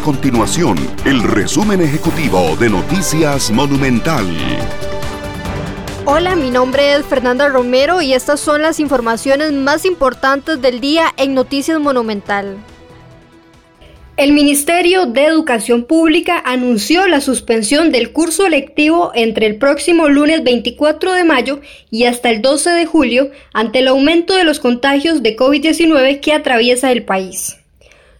continuación el resumen ejecutivo de Noticias Monumental. Hola, mi nombre es Fernanda Romero y estas son las informaciones más importantes del día en Noticias Monumental. El Ministerio de Educación Pública anunció la suspensión del curso lectivo entre el próximo lunes 24 de mayo y hasta el 12 de julio ante el aumento de los contagios de COVID-19 que atraviesa el país.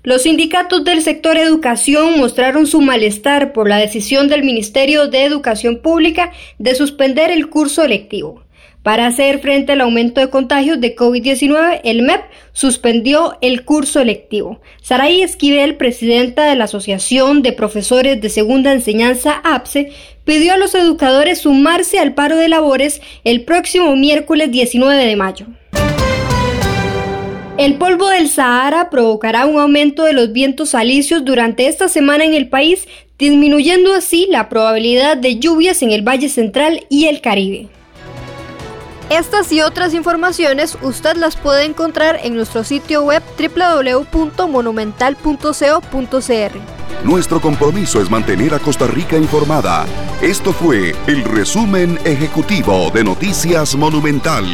Los sindicatos del sector educación mostraron su malestar por la decisión del Ministerio de Educación Pública de suspender el curso lectivo. Para hacer frente al aumento de contagios de COVID-19, el MEP suspendió el curso electivo. Saraí Esquivel, presidenta de la Asociación de Profesores de Segunda Enseñanza APSE, pidió a los educadores sumarse al paro de labores el próximo miércoles 19 de mayo. El polvo del Sahara provocará un aumento de los vientos alisios durante esta semana en el país, disminuyendo así la probabilidad de lluvias en el Valle Central y el Caribe. Estas y otras informaciones usted las puede encontrar en nuestro sitio web www.monumental.co.cr. Nuestro compromiso es mantener a Costa Rica informada. Esto fue el resumen ejecutivo de Noticias Monumental.